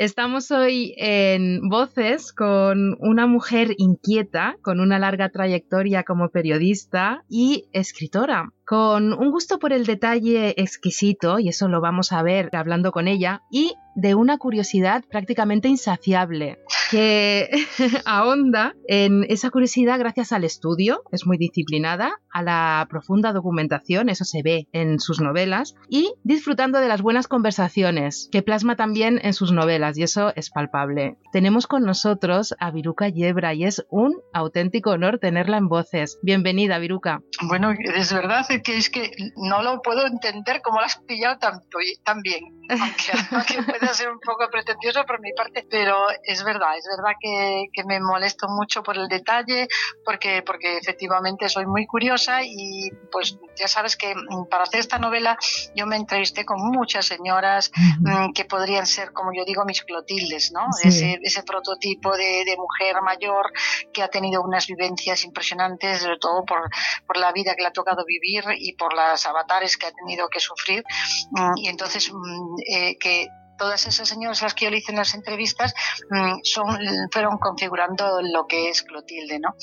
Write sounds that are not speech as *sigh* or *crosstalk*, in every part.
Estamos hoy en Voces con una mujer inquieta, con una larga trayectoria como periodista y escritora, con un gusto por el detalle exquisito, y eso lo vamos a ver hablando con ella, y de una curiosidad prácticamente insaciable, que *laughs* ahonda en esa curiosidad gracias al estudio, es muy disciplinada, a la profunda documentación, eso se ve en sus novelas, y disfrutando de las buenas conversaciones, que plasma también en sus novelas, y eso es palpable. Tenemos con nosotros a Viruca Yebra, y es un auténtico honor tenerla en voces. Bienvenida, Viruca. Bueno, es verdad que es que no lo puedo entender cómo lo has pillado tan, tan bien, *laughs* *laughs* aunque, pueda ser un poco pretencioso por mi parte, pero es verdad, es verdad que, que, me molesto mucho por el detalle, porque, porque efectivamente soy muy curiosa y pues ya sabes que mm, para hacer esta novela yo me entrevisté con muchas señoras mm, que podrían ser, como yo digo, mis clotildes, ¿no? Ese, ese prototipo de, de, mujer mayor que ha tenido unas vivencias impresionantes, sobre todo por, por la vida que le ha tocado vivir y por las avatares que ha tenido que sufrir. Mm, y entonces, mm, eh, que todas esas señoras a las que yo le hice en las entrevistas mm, son, fueron configurando lo que es Clotilde, ¿no?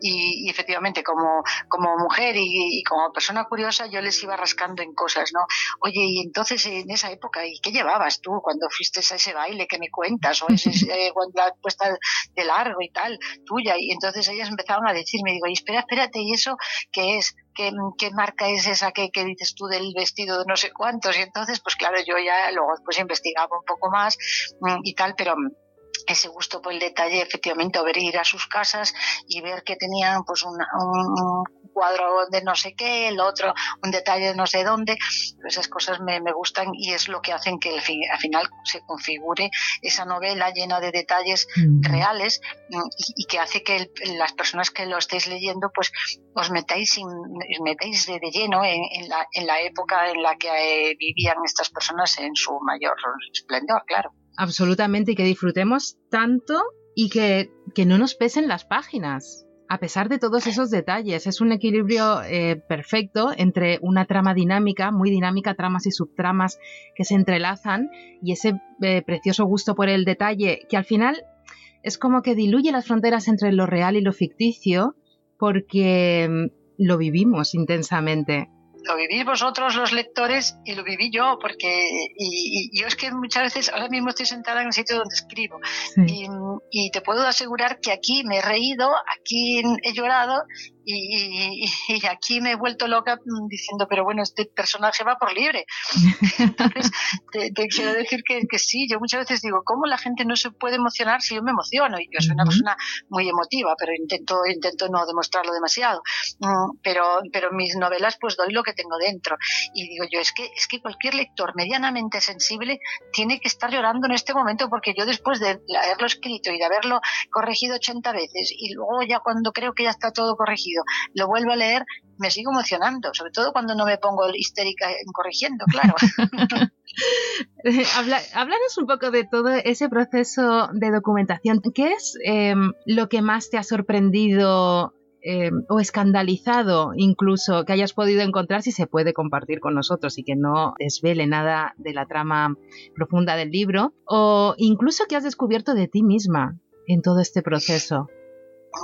Y, efectivamente, como, como mujer y, como persona curiosa, yo les iba rascando en cosas, ¿no? Oye, y entonces en esa época, ¿y qué llevabas tú cuando fuiste a ese baile que me cuentas? O ese, *laughs* eh, la puesta de largo y tal, tuya. Y entonces ellas empezaron a decirme, digo, y espera, espérate, ¿y eso qué es? ¿Qué, marca es esa que, que, dices tú del vestido de no sé cuántos? Y entonces, pues claro, yo ya luego pues investigaba un poco más mm, y tal, pero ese gusto por el detalle, efectivamente, o ver ir a sus casas y ver que tenían pues un, cuadro de no sé qué, el otro un detalle de no sé dónde, esas cosas me, me gustan y es lo que hacen que al final se configure esa novela llena de detalles mm. reales mm, y, que hace que las personas que lo estéis leyendo pues os metáis, metáis de, lleno en, la, en la época en la que eh, vivían estas personas en su mayor esplendor, claro. Absolutamente, y que disfrutemos tanto y que, que no nos pesen las páginas. A pesar de todos esos detalles, es un equilibrio eh, perfecto entre una trama dinámica, muy dinámica, tramas y subtramas que se entrelazan y ese eh, precioso gusto por el detalle que al final es como que diluye las fronteras entre lo real y lo ficticio porque mm, lo vivimos intensamente lo vivís vosotros los lectores y lo viví yo, porque y, yo es que muchas veces, ahora mismo estoy sentada en el sitio donde escribo y, y, te puedo asegurar que aquí me he reído, aquí he llorado y, aquí me he vuelto loca diciendo, pero bueno, este personaje va por libre. Entonces, te, quiero decir que, que, sí, yo muchas veces digo, ¿cómo la gente no se puede emocionar si yo me emociono? Y yo soy una persona muy emotiva, pero intento, intento no demostrarlo demasiado. Mm, pero, pero mis novelas, pues doy lo que tengo dentro. Y digo yo, es que, es que cualquier lector medianamente sensible tiene que estar llorando en este momento, porque yo después de haberlo escrito y de haberlo corregido 80 veces, y luego ya cuando creo que ya está todo corregido, lo vuelvo a leer, me sigo emocionando, sobre todo cuando no me pongo histérica en corrigiendo, claro. *laughs* háblanos un poco de todo ese proceso de documentación. ¿Qué es em, lo que más te ha sorprendido em, o escandalizado incluso que hayas podido encontrar si se puede compartir con nosotros y que no desvele nada de la trama profunda del libro o incluso que has descubierto de ti misma en todo este proceso?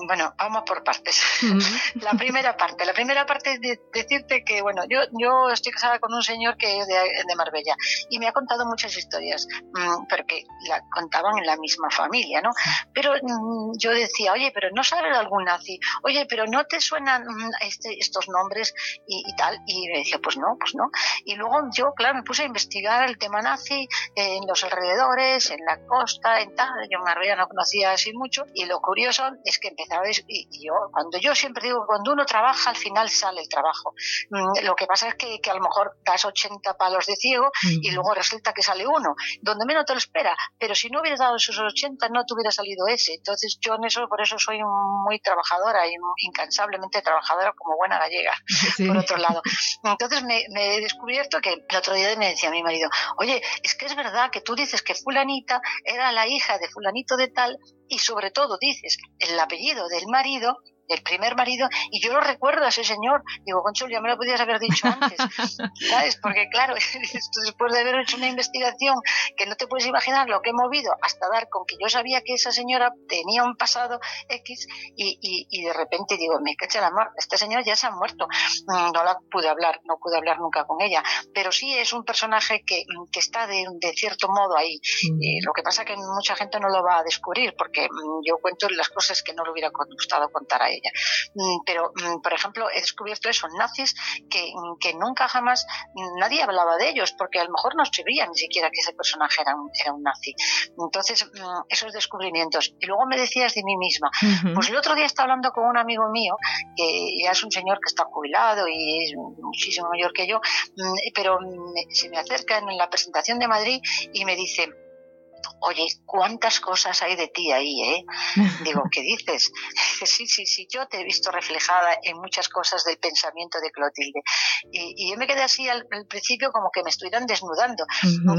Bueno, vamos por partes. *laughs* la primera parte, la primera parte es de decirte que, bueno, yo, yo estoy casada con un señor que es de, de Marbella y me ha contado muchas historias, mm, pero que la contaban en la misma familia, ¿no? Pero mm, yo decía, oye, pero no sabes algún nazi, oye, pero no te suenan mm, este, estos nombres y, tal. Y me decía, pues no, pues no. Y luego yo, claro, me puse a investigar el tema nazi en los alrededores, en la costa, en tal. Yo en Marbella no conocía así mucho y lo curioso es que y, yo, cuando yo siempre digo que cuando uno trabaja, al final sale el trabajo. Mm, lo que pasa es que, a lo mejor das 80 palos de ciego y luego resulta que sale uno, donde menos te lo espera. Pero si no hubieras dado esos 80, no te hubiera salido ese. Entonces yo en eso, por eso soy muy trabajadora y incansablemente trabajadora como buena gallega, *laughs* por otro lado. Entonces me, me, he descubierto que el otro día me decía mi marido, oye, es que es verdad que tú dices que fulanita era la hija de fulanito de tal y sobre todo dices el apellido del marido el primer marido, y yo lo recuerdo a ese señor. Digo, Conchol, ya me lo podías haber dicho antes, *laughs* ¿sabes? Porque claro, *laughs* después de haber hecho una investigación que no te puedes imaginar lo que he movido hasta dar con que yo sabía que esa señora tenía un pasado X y, y, de repente digo, me cacha el amor, este señor ya se ha muerto. Mm, no la pude hablar, no pude hablar nunca con ella, pero sí es un personaje que, que está de, de, cierto modo ahí. Mm. lo que pasa que mucha gente no lo va a descubrir porque mm, yo cuento las cosas que no le hubiera gustado contar a ella. Pero, por ejemplo, he descubierto eso, nazis que, que nunca jamás nadie hablaba de ellos porque a lo mejor no sabía ni siquiera que ese personaje era un, era un nazi. Entonces, esos descubrimientos. Y luego me decías de mí misma, pues el otro día estaba hablando con un amigo mío, que ya es un señor que está jubilado y es muchísimo mayor que yo, mm, pero se me acerca en la presentación de Madrid y me dice, oye, ¿cuántas cosas hay de ti ahí, eh? *laughs* Digo, ¿qué dices? *laughs* Sí, sí, sí, yo te he visto reflejada en muchas cosas del pensamiento de Clotilde. Y, yo me quedé así al, principio como que me estuvieran desnudando.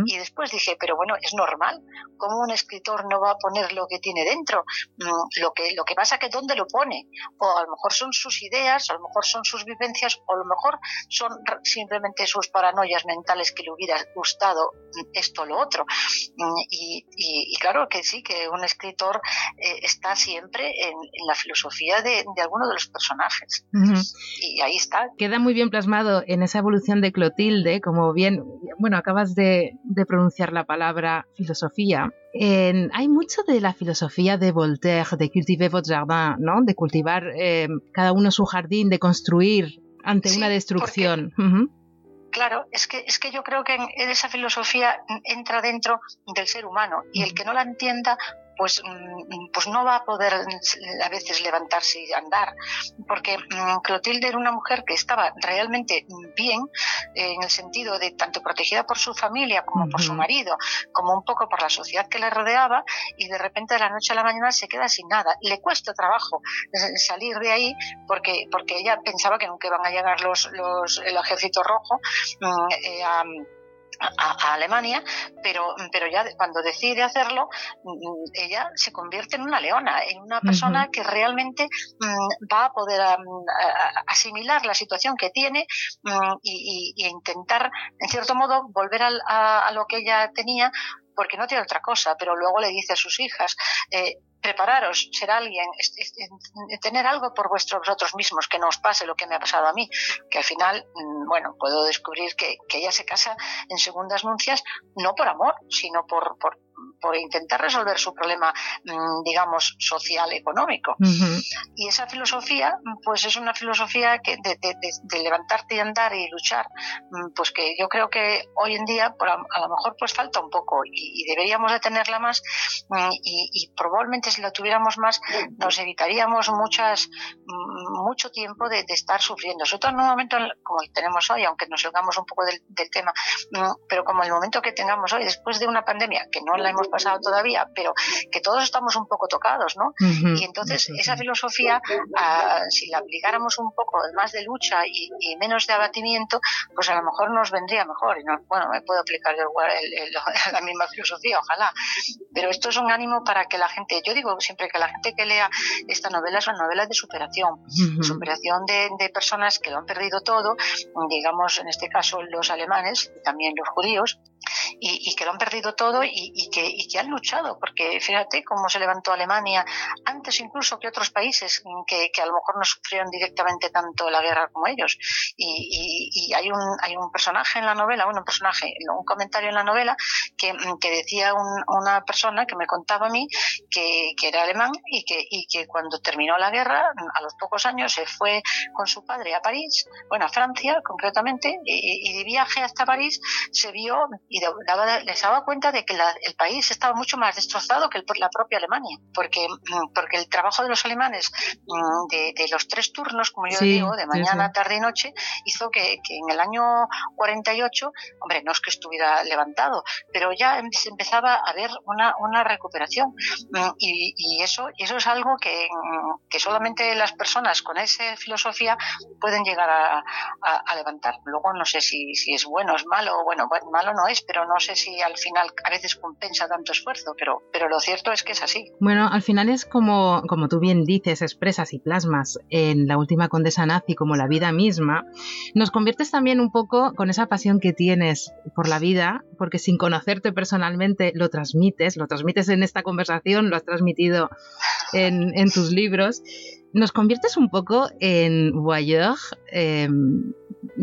Y después dije, pero bueno, es normal. ¿Cómo un escritor no va a poner lo que tiene dentro? Mm, lo que, lo que pasa que dónde lo pone. O a lo mejor son sus ideas, a lo mejor son sus vivencias, o a lo mejor son simplemente sus paranoias mentales que le hubiera gustado esto o lo otro. Mm, y, y, claro que sí, que un escritor eh, está siempre en, la filosofía de, alguno de los personajes. Y ahí está. Queda muy bien plasmado en esa evolución de Clotilde, como bien, bueno, acabas de, pronunciar la palabra filosofía. hay mucho de la filosofía de Voltaire, de cultiver votre jardin, ¿no? De cultivar eh, cada uno su jardín, de construir ante una destrucción. Claro, es que, es que yo creo que en esa filosofía entra dentro del ser humano y el que no la entienda pues, mm, pues no va a poder a veces levantarse y andar, porque mm, Clotilde era una mujer que estaba realmente bien en el sentido de tanto protegida por su familia como por su marido, como un poco por la sociedad que le rodeaba y de repente de la noche a la mañana se queda sin nada. Le cuesta trabajo salir de ahí porque, porque ella pensaba que nunca iban a llegar los, los el ejército rojo mm, eh, a a, Alemania, pero, pero ya cuando decide hacerlo, mm, ella se convierte en una leona, en una persona que realmente mm, va a poder asimilar la situación que tiene mm, y, intentar, en cierto modo, volver a, lo que ella tenía porque no tiene otra cosa, pero luego le dice a sus hijas, eh, prepararos, ser alguien, tener algo por vuestros, vosotros mismos, que no os pase lo que me ha pasado a mí, que al final, mm, bueno, puedo descubrir que, ella se casa en segundas nuncias no por amor, sino por, por, por intentar resolver su problema, mm, digamos, social, económico. Y esa filosofía, pues es una filosofía que de, levantarte y andar y luchar, mm, pues que yo creo que hoy en día a, lo mejor pues falta un poco y, deberíamos de tenerla más mm, y, probablemente si la tuviéramos más nos evitaríamos muchas mucho tiempo de, estar sufriendo, sobre todo en un momento como el tenemos hoy, aunque nos salgamos un poco del, del tema, pero como el momento que tengamos hoy, después de una pandemia que no la hemos pasado todavía, pero que todos estamos un poco tocados, ¿no? y entonces esa filosofía, ah, si la aplicáramos un poco más de lucha y, menos de abatimiento, pues a lo mejor nos vendría mejor. Y no, bueno, me puedo aplicar yo *laughs* la misma filosofía, ojalá. Pero esto es un ánimo para que la gente, yo digo siempre que la gente que lea esta novela son novelas de superación, superación de, de personas que lo han perdido todo, digamos en este caso los alemanes y también los judíos, y, que lo han perdido todo y, que, que, han luchado, porque fíjate cómo se levantó Alemania antes incluso que otros países que, a lo mejor no sufrieron directamente tanto la guerra como ellos. Y, hay, un, hay un personaje en la novela, bueno, un personaje, un comentario en la novela que, decía una persona que me contaba a mí que, era alemán y que, y que cuando terminó la guerra, a los pocos años se fue con su padre a París, bueno, a Francia concretamente, y, de viaje hasta París se vio y daba, les daba cuenta de que el país estaba mucho más destrozado que la propia Alemania, porque, mm, porque el trabajo de los alemanes mm, de, los tres turnos, como yo digo, de mañana, tarde y noche, hizo que, en el año 48, hombre, no es que estuviera levantado, pero ya se empezaba a ver una, una recuperación mm, y, eso, y eso es algo que, que solamente las personas con esa filosofía pueden llegar a, a, levantar. Luego no sé si, si es bueno es malo, bueno, malo no es, pero no sé si al final a veces compensa tanto esfuerzo, pero, pero lo cierto es que es así. Bueno, al final es como, como tú bien dices, expresas y plasmas en la última condesa nazi como la vida misma, nos conviertes también un poco con esa pasión que tienes por la vida, porque sin conocerte personalmente lo transmites, lo transmites en esta conversación, lo has transmitido en, en tus libros nos conviertes un poco en voyeur em,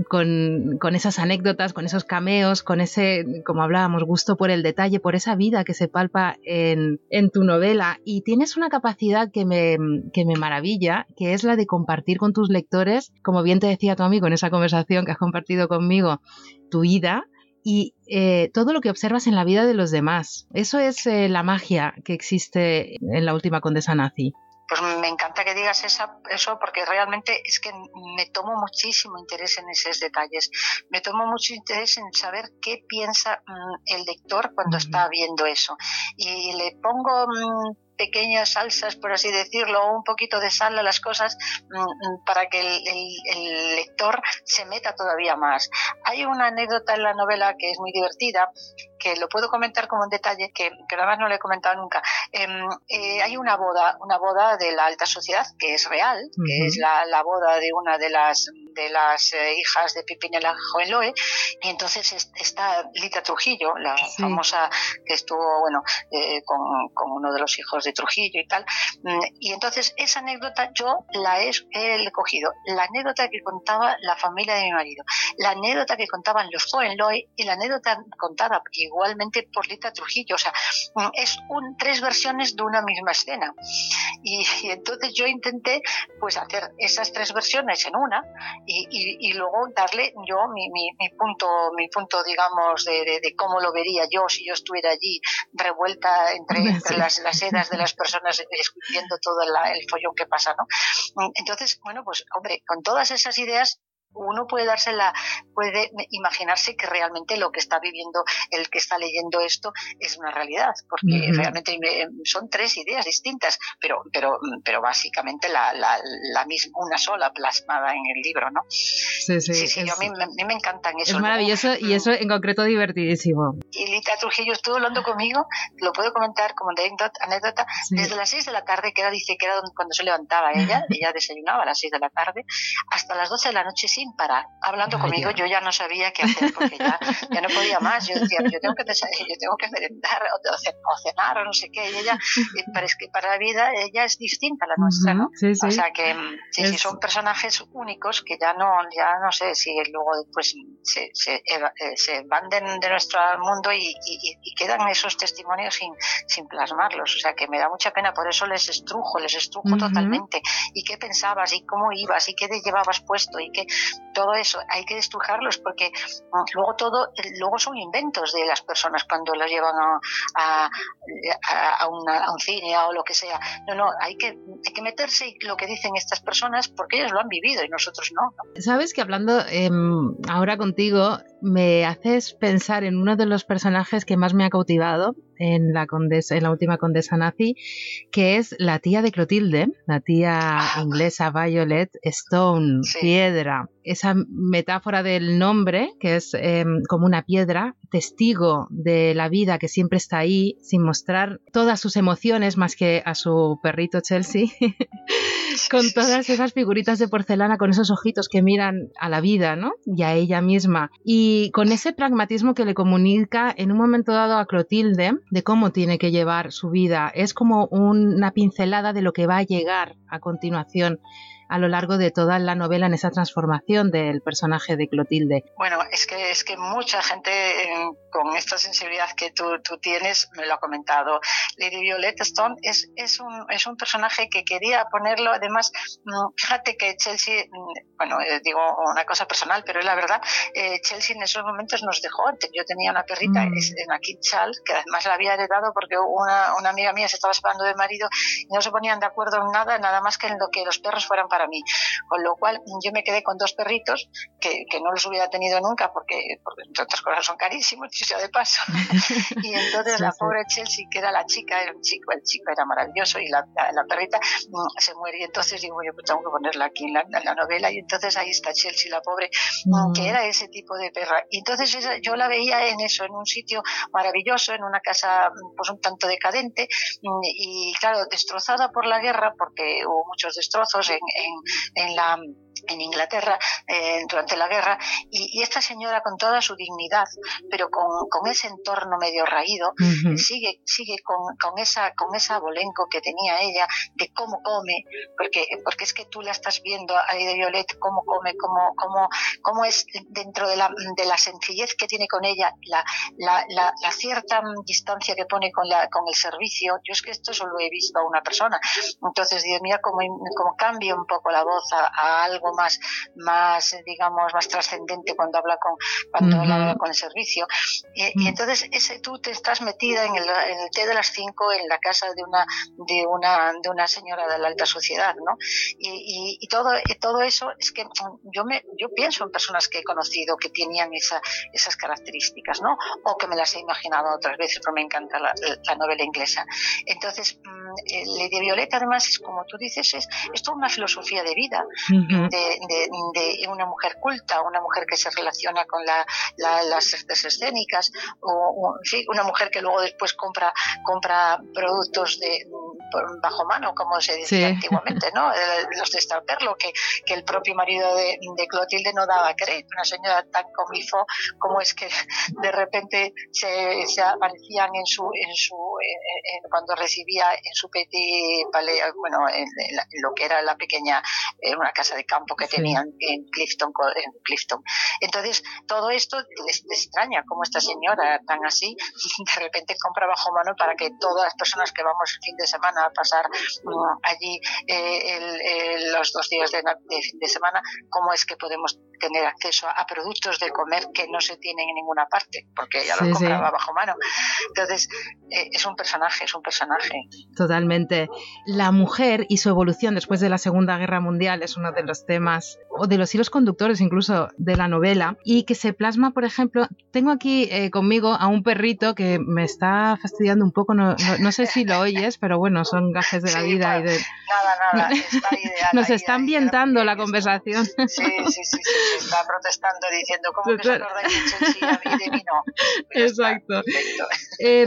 con, esas anécdotas, con esos cameos, con ese, como hablábamos, gusto por el detalle, por esa vida que se palpa en, tu novela. Y tienes una capacidad que me, que me maravilla, que es la de compartir con tus lectores, como bien te decía tu amigo en esa conversación que has compartido conmigo, tu vida y eh, todo lo que observas en la vida de los demás. Eso es eh, la magia que existe en la última condesa nazi pues me encanta que digas eso porque realmente es que me tomo muchísimo interés en esos detalles. Me tomo mucho interés en saber qué piensa mm, el lector cuando está viendo eso. Y le pongo mm, pequeñas salsas, por así decirlo, un poquito de sal a las cosas mm, mm, para que el, lector se meta todavía más. Hay una anécdota en la novela que es muy divertida, que lo puedo comentar como un detalle que, que además no le he comentado nunca. Em, eh, hay una boda, una boda de la alta sociedad que es real, que es la, la, boda de una de las de las eh, hijas de Pipinela Joeloe, y entonces está Lita Trujillo, la famosa que estuvo bueno eh, con, con uno de los hijos de Trujillo y tal. Mm, y entonces esa anécdota yo la he, cogido. La anécdota que contaba la familia de mi marido, la anécdota que contaban los Hohenlohe y la anécdota contada igualmente por Lita Trujillo. O sea, mm, es un, tres versiones de una misma escena. Y, entonces yo intenté pues hacer esas tres versiones en una y, luego darle yo mi, mi, punto, mi punto digamos de, cómo lo vería yo si yo estuviera allí revuelta entre, *laughs* las, las eras de las personas viendo todo el follón que pasa, ¿no? Entonces, bueno, pues hombre, con todas esas ideas uno puede darse la, puede imaginarse que realmente lo que está viviendo el que está leyendo esto es una realidad, porque realmente son tres ideas distintas, pero, pero, pero básicamente la, la, la, misma, una sola plasmada en el libro, ¿no? Sí, sí. sí, sí a, mí, me encantan eso. Es maravilloso y eso en concreto divertidísimo. Y Lita Trujillo estuvo hablando conmigo, lo puedo comentar como anécdota, desde las seis de la tarde, que era, dice que era cuando se levantaba ella, *laughs* ella desayunaba a las seis de la tarde, hasta las doce de la noche sin parar, hablando conmigo, yo ya no sabía qué hacer porque ya, ya no podía más. Yo decía, yo tengo que, yo tengo que merendar o, cenar o no sé qué. Y ella, pero es que para la vida ella es distinta a la nuestra, ¿no? O sea que mm, sí, sí, son personajes únicos que ya no, ya no sé si luego después se, se, eh, se van de, nuestro mundo y, y, quedan esos testimonios sin, sin plasmarlos. O sea que me da mucha pena, por eso les estrujo, les estrujo totalmente. ¿Y qué pensabas? ¿Y cómo ibas? ¿Y qué te llevabas puesto? ¿Y qué? Todo eso hay que destrujarlos porque luego todo luego son inventos de las personas cuando los llevan a, a, un cine o lo que sea. No no hay que hay que meterse lo que dicen estas personas porque ellos lo han vivido y nosotros no, sabes que hablando em, ahora contigo me haces pensar en uno de los personajes que más me ha cautivado en la, condesa, en la última condesa nazi, que es la tía de Clotilde, la tía ah. inglesa Violet Stone, piedra. Esa metáfora del nombre, que es em, como una piedra, testigo de la vida que siempre está ahí, sin mostrar todas sus emociones más que a su perrito Chelsea, *laughs* con todas esas figuritas de porcelana, con esos ojitos que miran a la vida, ¿no? Y a ella misma. Y con ese pragmatismo que le comunica en un momento dado a Clotilde, de cómo tiene que llevar su vida. Es como una pincelada de lo que va a llegar a continuación a lo largo de toda la novela en esa transformación del personaje de Clotilde. Bueno, es que es que mucha gente eh, con esta sensibilidad que tú, tú, tienes me lo ha comentado. Lady Violet Stone es, es, un, es un personaje que quería ponerlo, además, mm, fíjate que Chelsea, mm, bueno, eh, digo una cosa personal, pero es la verdad, eh, Chelsea en esos momentos nos dejó, yo tenía una perrita mm. en aquí Charles, que además la había heredado porque una, una amiga mía se estaba separando de marido y no se ponían de acuerdo en nada, nada más que en lo que los perros fueran para para mí. Con lo cual yo me quedé con dos perritos que, que no los hubiera tenido nunca porque, porque entre otras cosas son carísimos, *laughs* sea de paso. *laughs* y entonces la pobre Chelsea, que era la chica, era un chico, el chico era maravilloso y la, la, perrita mm, se muere. Y entonces digo, yo pues tengo que ponerla aquí en la, en la, novela. Y entonces ahí está Chelsea, la pobre, mm, que era ese tipo de perra. Y entonces yo la veía en eso, en un sitio maravilloso, en una casa pues un tanto decadente y claro, destrozada por la guerra, porque hubo muchos destrozos en, en, en la en Inglaterra eh, durante la guerra y, esta señora con toda su dignidad pero con, con ese entorno medio raído sigue sigue con, con, esa con esa abolenco que tenía ella de cómo come porque porque es que tú la estás viendo ahí de Violet cómo come cómo cómo, cómo es dentro de la, de la sencillez que tiene con ella la, la, la, cierta distancia que pone con la con el servicio. Yo es que esto solo he visto a una persona. Entonces Dios mira cómo, cómo cambia un poco la voz a algo más, más digamos, más trascendente cuando habla con, cuando habla con el servicio. Y, mm. entonces ese, tú te estás metida en el, en el té de las cinco en la casa de una, de una, de una señora de la alta sociedad, ¿no? Y, y, todo, todo eso es que yo me, yo pienso en personas que he conocido que tenían esa, esas características, ¿no? O que me las he imaginado otras veces, pero me encanta la, la novela inglesa. Entonces, mm, Lady Violeta además es como tú dices, es, es toda una filosofía de vida, de, una mujer culta, una mujer que se relaciona con las artes escénicas, o, una mujer que luego después compra, compra productos de bajo mano, como se decía antiguamente, ¿no? Los de Starperlo, que, que el propio marido de, Clotilde no daba crédito. Una señora tan comifo como es que de repente se, se aparecían en su, en su cuando recibía en su petit bueno, en, lo que era la pequeña, una casa de campo que tenían en Clifton, en Clifton. Entonces, todo esto les, extraña como esta señora tan así *laughs* de repente compra bajo mano para que todas las personas que vamos el fin de semana a pasar mm, allí eh, los dos días de, fin de semana, cómo es que podemos tener acceso a, productos de comer que no se tienen en ninguna parte, porque ella lo compraba bajo mano. Entonces, eh, es un personaje, es un personaje. Totalmente. La mujer y su evolución después de la Segunda Guerra Mundial es uno de los temas, o de los hilos conductores incluso de la novela, y que se plasma, por ejemplo, tengo aquí eh, conmigo a un perrito que me está fastidiando un poco, no, no, sé si lo oyes, pero bueno, son gajes de la vida. y de... Nada, nada, está ideal, *laughs* Nos está ambientando la conversación. Sí, sí, sí, sí, está protestando diciendo, ¿cómo que se acordáis de Chelsea y de mí no? *laughs* Exacto. Eh,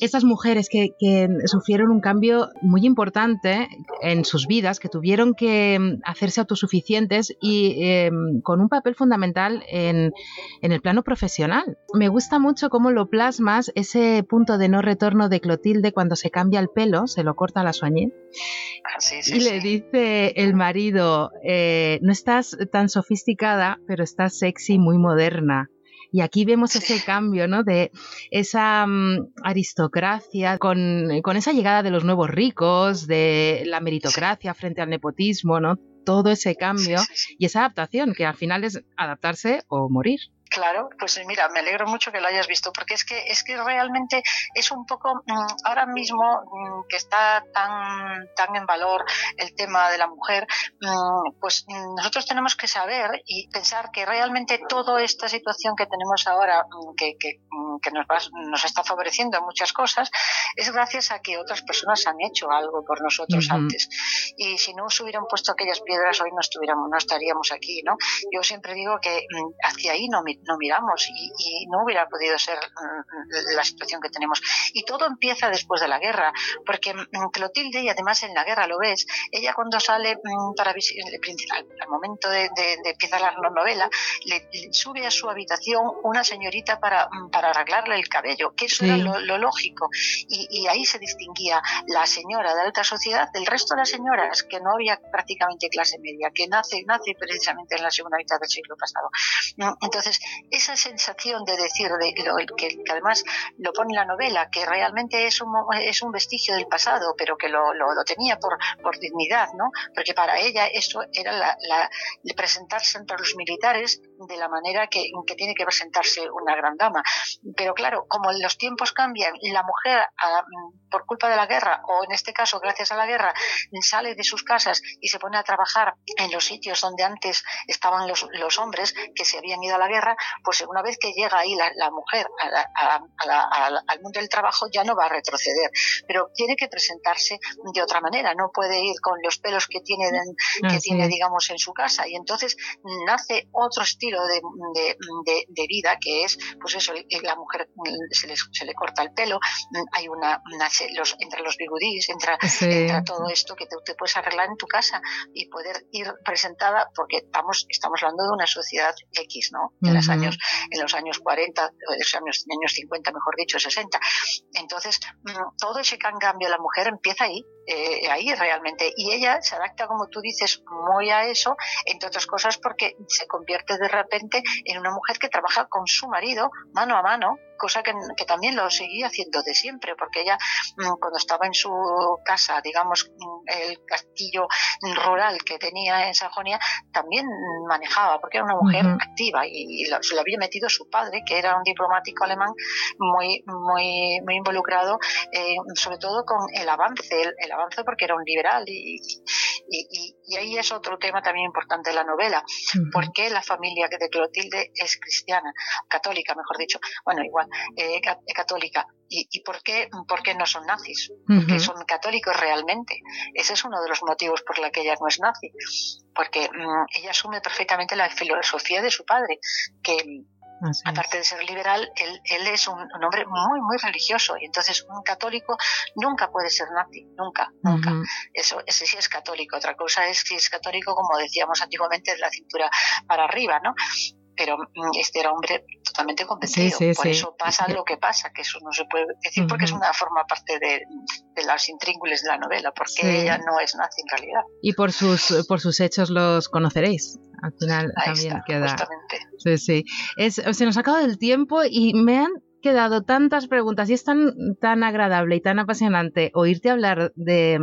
estas mujeres que, que, sufrieron un cambio muy importante en sus vidas, que tuvieron que em, hacerse autosuficientes y eh, con un papel fundamental en, en, el plano profesional. Me gusta mucho cómo lo plasmas, ese punto de no retorno de Clotilde cuando se cambia el pelo, se lo corta la soñé. Ah, y le dice el marido, eh, no estás tan sofisticada, pero estás sexy, muy moderna. Y aquí vemos ese cambio, ¿no? De esa mm, aristocracia con, con, esa llegada de los nuevos ricos, de la meritocracia frente al nepotismo, ¿no? Todo ese cambio y esa adaptación, que al final es adaptarse o morir. Claro, pues mira, me alegro mucho que lo hayas visto, porque es que es que realmente es un poco mm, ahora mismo mm, que está tan tan en valor el tema de la mujer, mm, pues nosotros tenemos que saber y pensar que realmente toda esta situación que tenemos ahora, que, que, que nos, nos está favoreciendo en muchas cosas, es gracias a que otras personas han hecho algo por nosotros antes. Y si no se hubieran puesto aquellas piedras, hoy no estuviéramos, no estaríamos aquí, ¿no? Yo siempre digo que hacia ahí no no miramos y, no hubiera podido ser mm, la situación que tenemos. Y todo empieza después de la guerra, porque mm, Clotilde, y además en la guerra lo ves, ella cuando sale mm, para al, momento de, empezar la novela, le, sube a su habitación una señorita para, para arreglarle el cabello, que eso era lo, lógico. Y, ahí se distinguía la señora de alta sociedad del resto de las señoras, que no había prácticamente clase media, que nace, nace precisamente en la segunda mitad del siglo pasado. Entonces, esa sensación de decir, de, que, además lo pone la novela, que realmente es un, es un vestigio del pasado, pero que lo, lo, tenía por, por, dignidad, ¿no? Porque para ella eso era la, la, presentarse entre los militares de la manera que, que tiene que presentarse una gran dama. Pero claro, como los tiempos cambian, la mujer, por culpa de la guerra, o en este caso gracias a la guerra, sale de sus casas y se pone a trabajar en los sitios donde antes estaban los, los hombres que se habían ido a la guerra, pues una vez que llega ahí la, mujer al mundo del trabajo ya no va a retroceder, pero tiene que presentarse de otra manera, no puede ir con los pelos que tiene, que tiene digamos, en su casa. Y entonces nace otro estilo de, de, vida que es, pues eso, la mujer se le, se le corta el pelo, hay una, los, entre los bigudís, entra, todo esto que te, puedes arreglar en tu casa y poder ir presentada, porque estamos, estamos hablando de una sociedad X, ¿no? De los años, en los años 40, de los años, años 50, mejor dicho, 60. Entonces, mm, todo ese cambio de la mujer empieza ahí, eh, ahí realmente. Y ella se adapta, como tú dices, muy a eso, entre otras cosas porque se convierte de repente en una mujer que trabaja con su marido mano a mano cosa que, también lo seguía haciendo de siempre, porque ella mm, cuando estaba en su casa, digamos, mm, el castillo rural que tenía en Sajonia, también manejaba, porque era una mujer activa y, se lo había metido su padre, que era un diplomático alemán muy, muy, muy involucrado, eh, sobre todo con el avance, el, avance porque era un liberal y, y, ahí es otro tema también importante de la novela, porque la familia de Clotilde es cristiana, católica, mejor dicho. Bueno, igual, eh, católica. ¿Y, por, qué, por qué no son nazis? Porque son católicos realmente. Ese es uno de los motivos por la que ella no es nazi. Porque mm, ella asume perfectamente la filosofía de su padre, que Aparte de ser liberal, él, él es un, hombre muy, muy religioso y entonces un católico nunca puede ser nazi, nunca, nunca. Eso, ese sí es católico. Otra cosa es si es católico, como decíamos antiguamente, de la cintura para arriba, ¿no? pero mm, este era hombre totalmente convencido. Por eso pasa lo que pasa, que eso no se puede decir porque es una forma parte de, de las intríngulis de la novela, porque ella no es nazi en realidad. Y por sus, por sus hechos los conoceréis. Al final también queda. Sí, sí. Es, se nos ha acabado el tiempo y me han quedado tantas preguntas y es tan, tan agradable y tan apasionante oírte hablar de,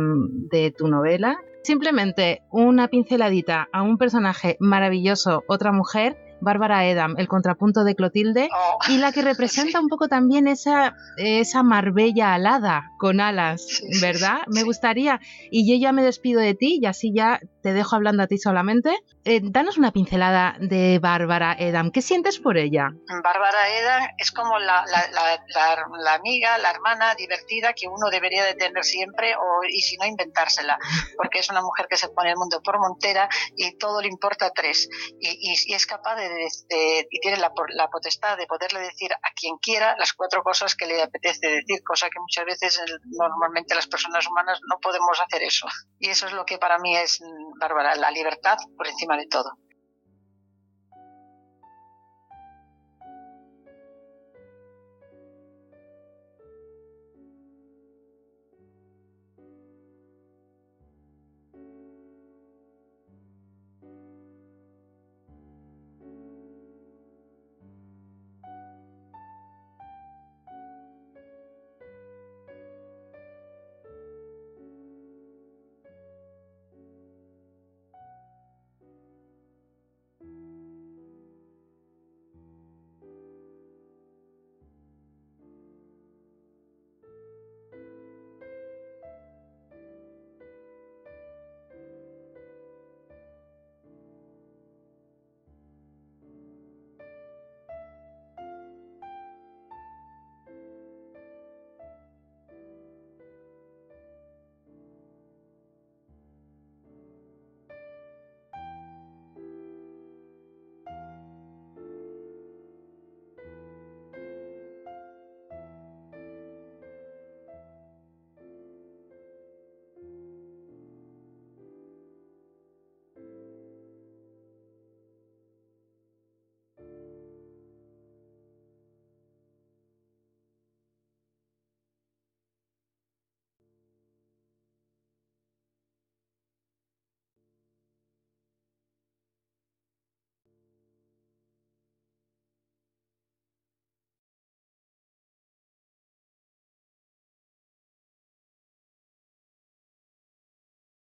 de tu novela. Simplemente una pinceladita a un personaje maravilloso, otra mujer, Bárbara Edam, el contrapunto de Clotilde, oh, y la que representa un poco también esa, esa Marbella alada con alas, ¿verdad? me gustaría, y yo ya me despido de ti y así ya te dejo hablando a ti solamente. Eh, danos una pincelada de Bárbara Edam. ¿Qué sientes por ella? Bárbara Edam es como la, la, amiga, la hermana divertida que uno debería de tener siempre o, y si no inventársela, porque es una mujer que se pone el mundo por montera y todo le importa tres y, y, es capaz de, y tiene la, la, potestad de poderle decir a quien quiera las cuatro cosas que le apetece decir, cosa que muchas veces normalmente las personas humanas no podemos hacer eso. Y eso es lo que para mí es Bárbara, la libertad por encima de todo.